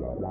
Bye.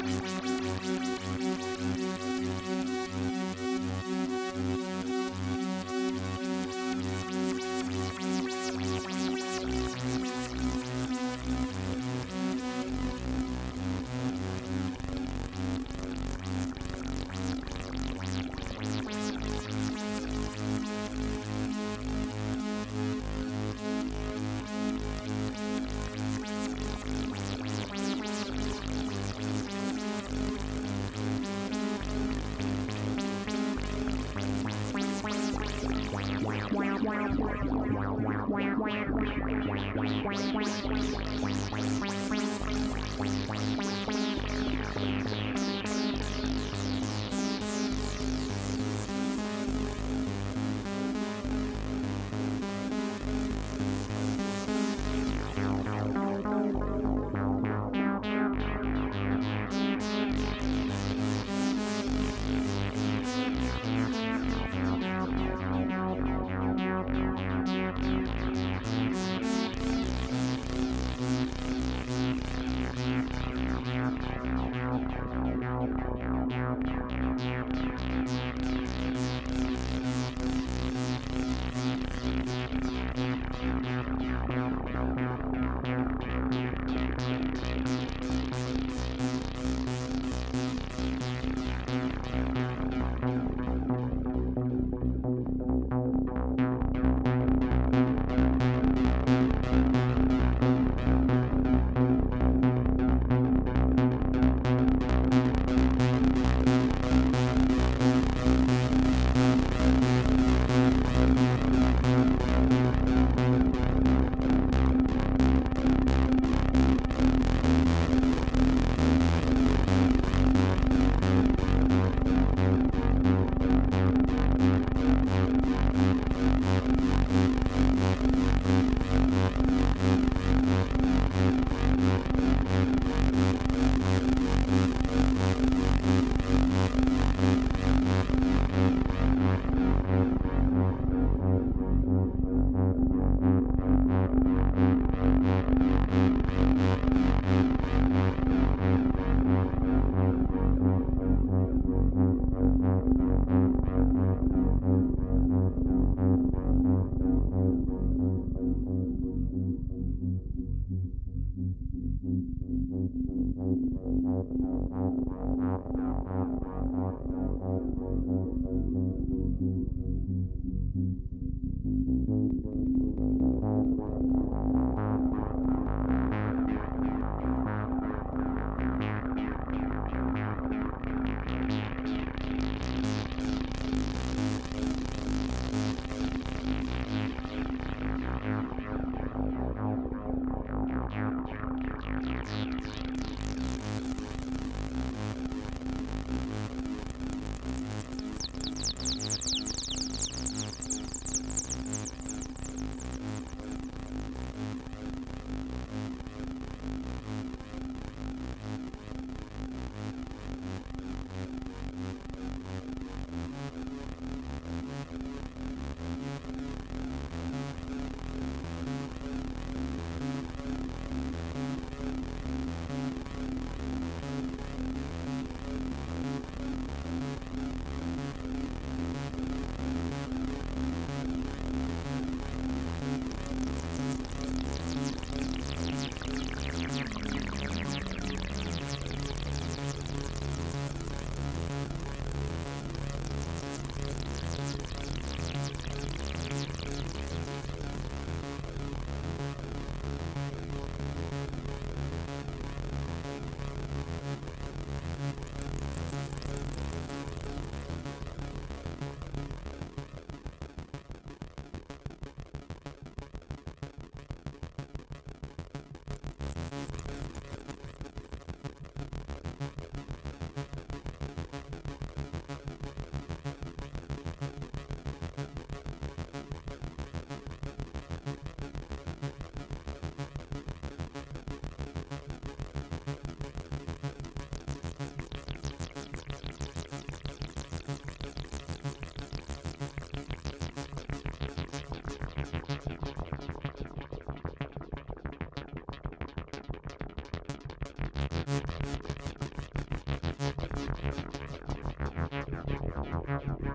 Thank you.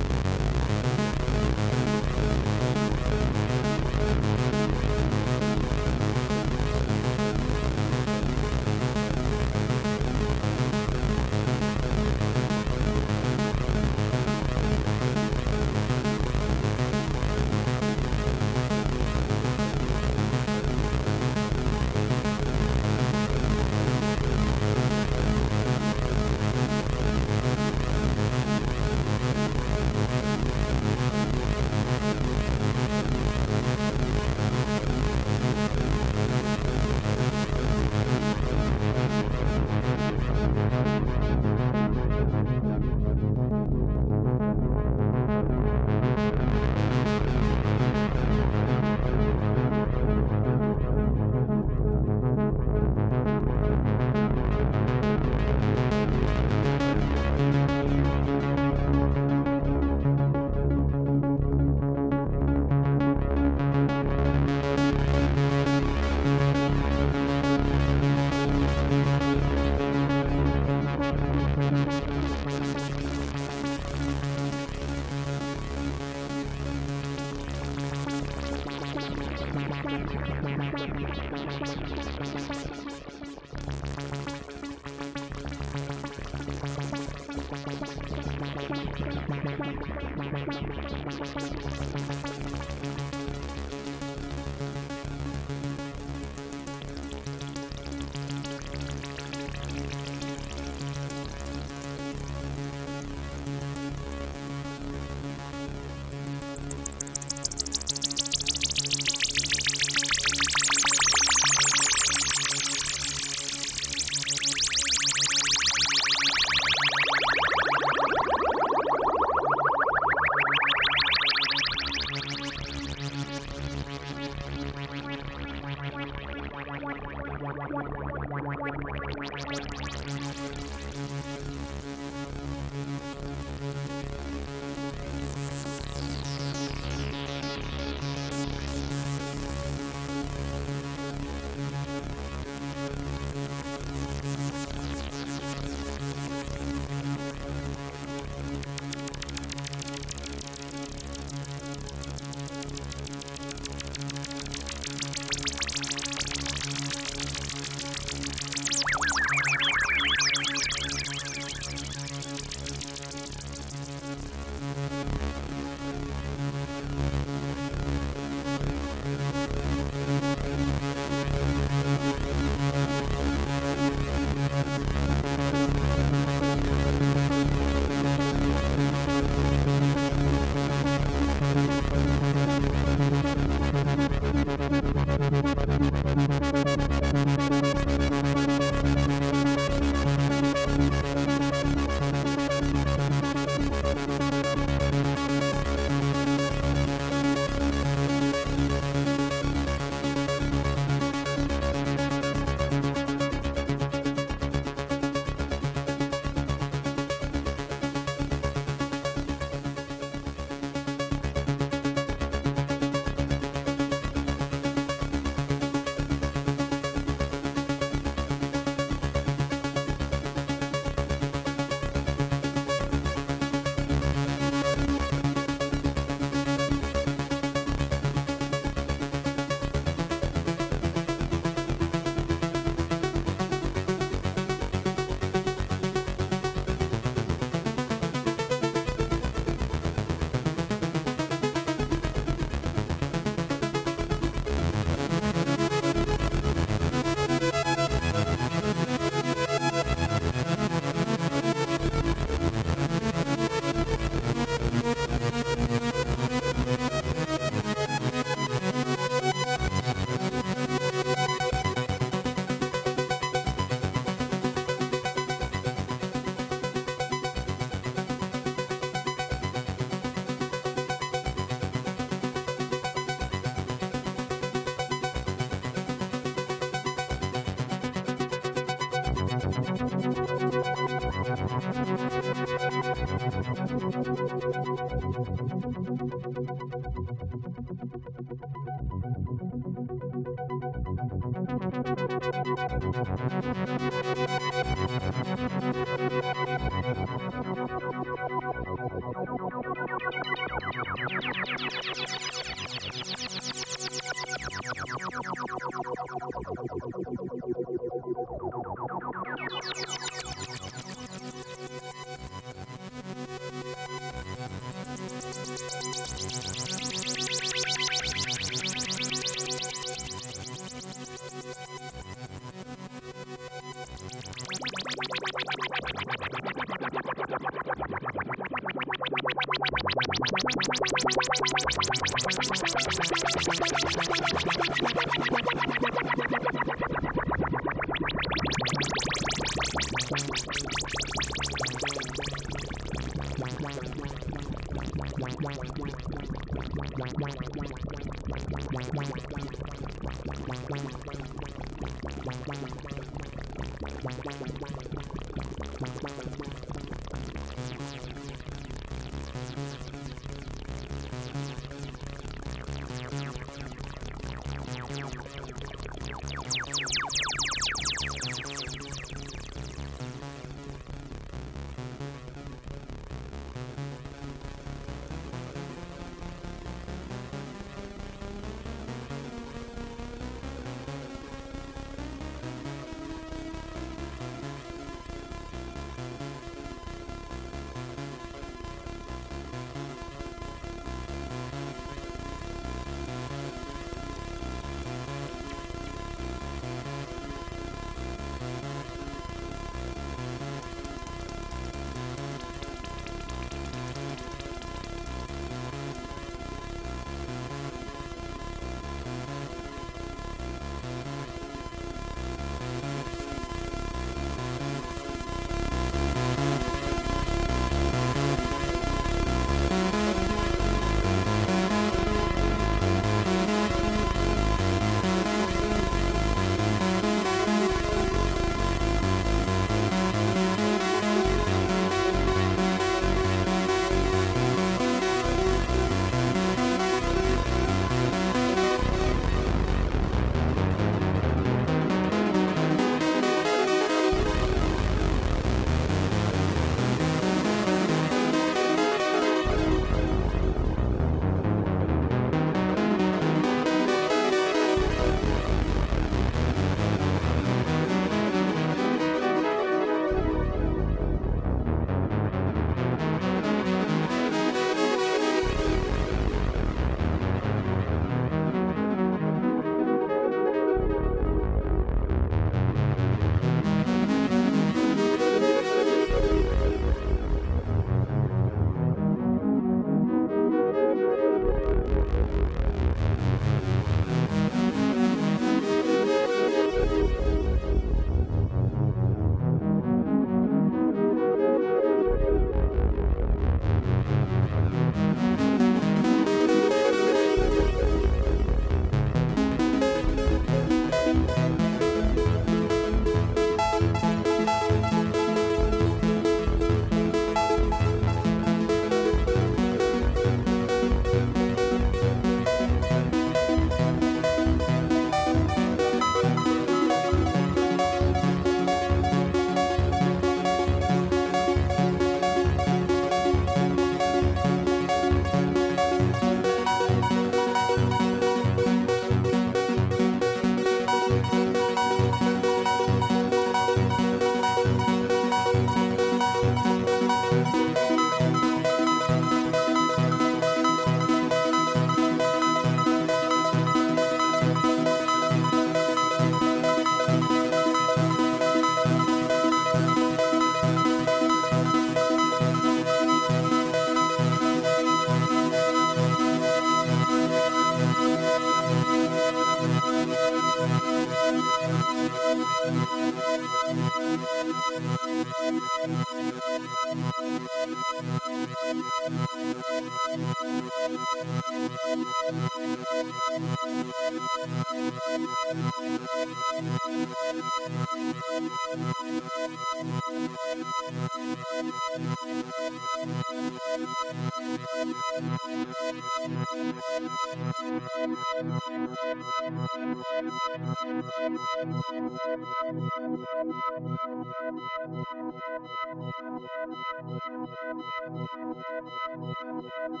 Thank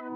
you.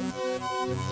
Música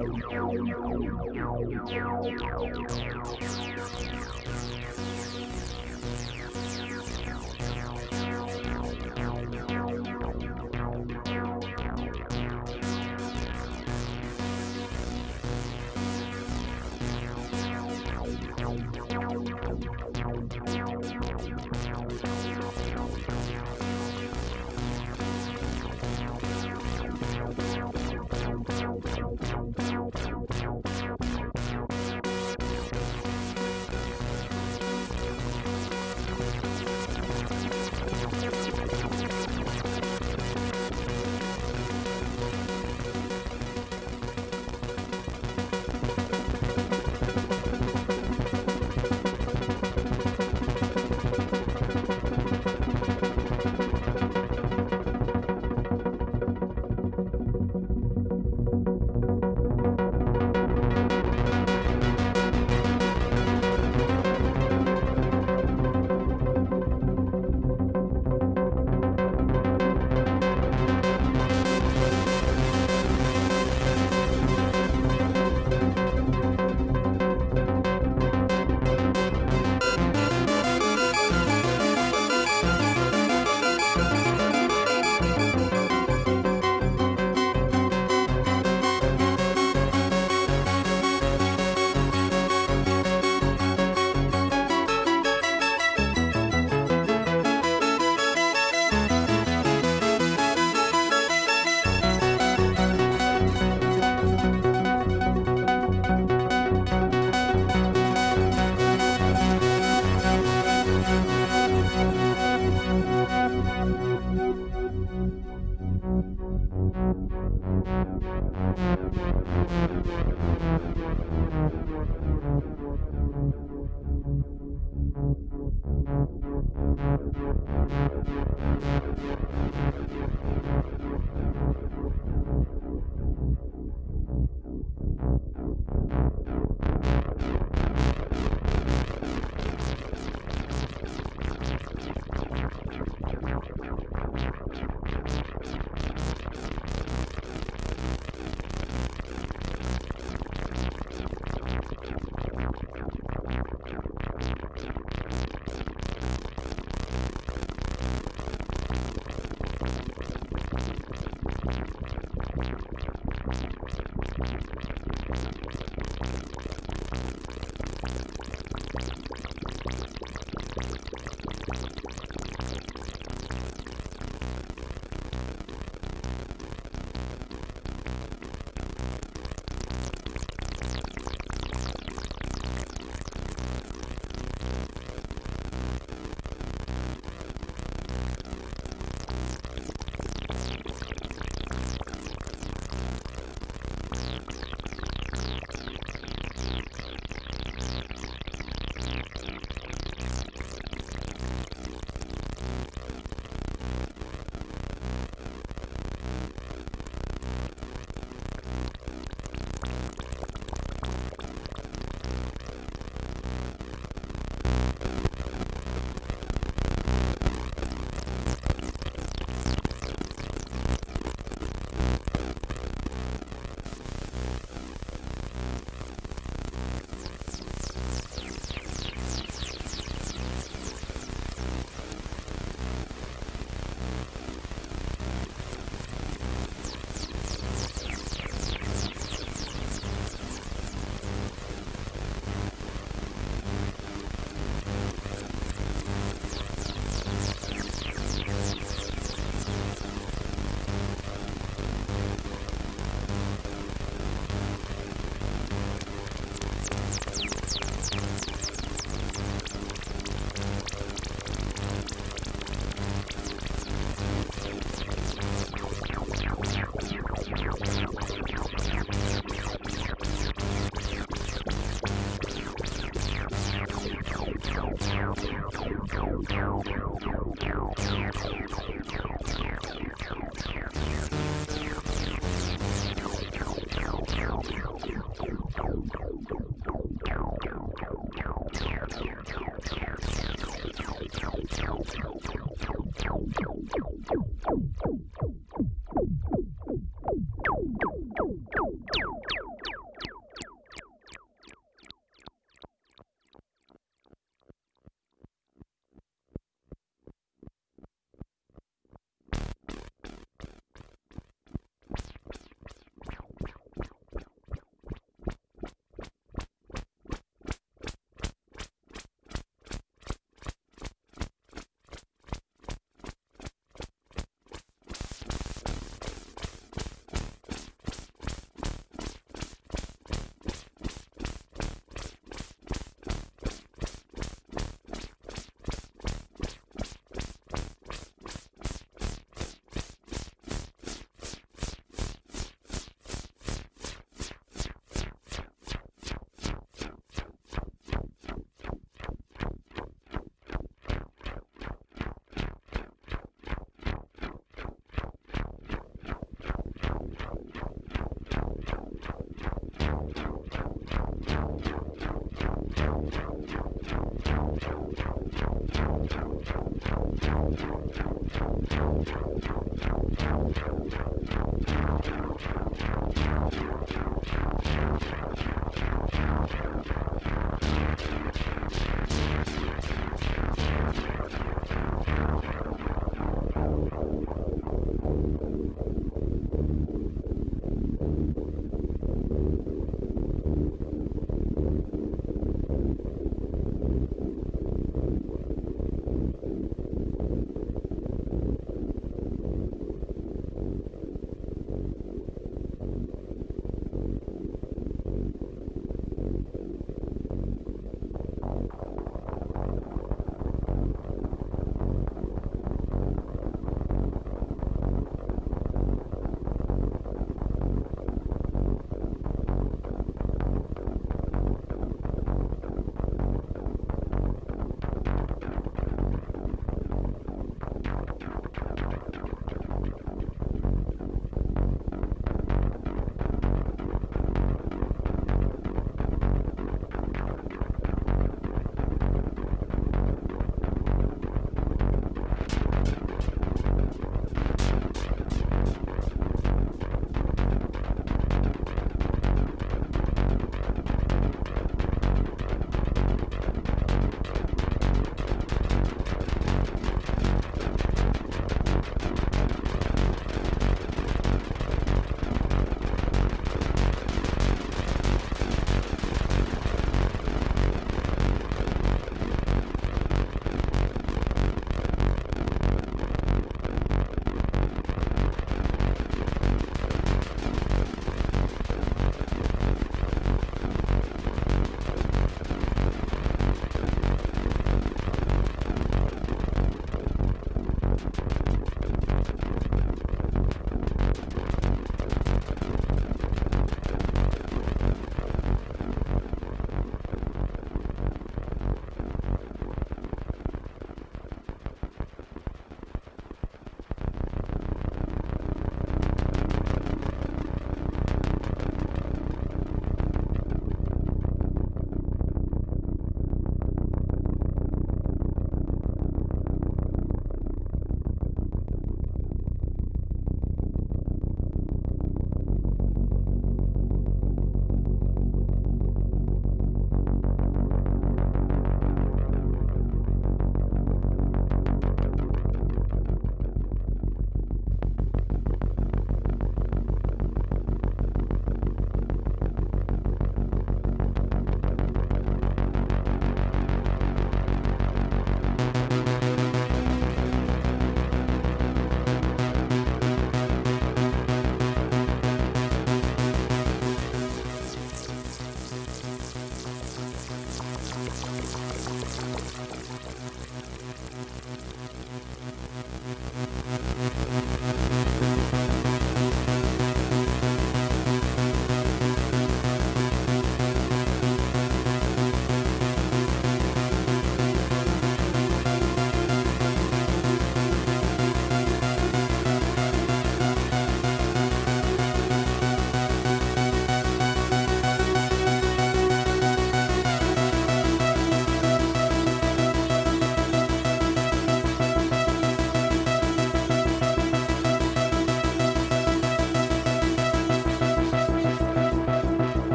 Thank you.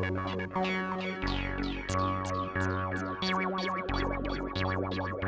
Thank you.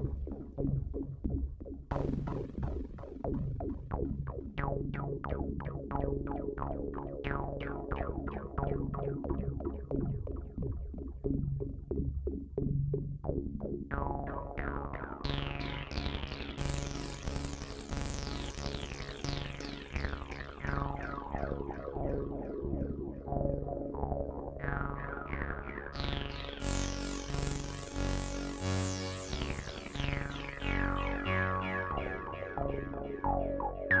Yeah.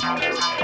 Thank you.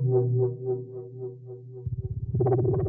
Thank you.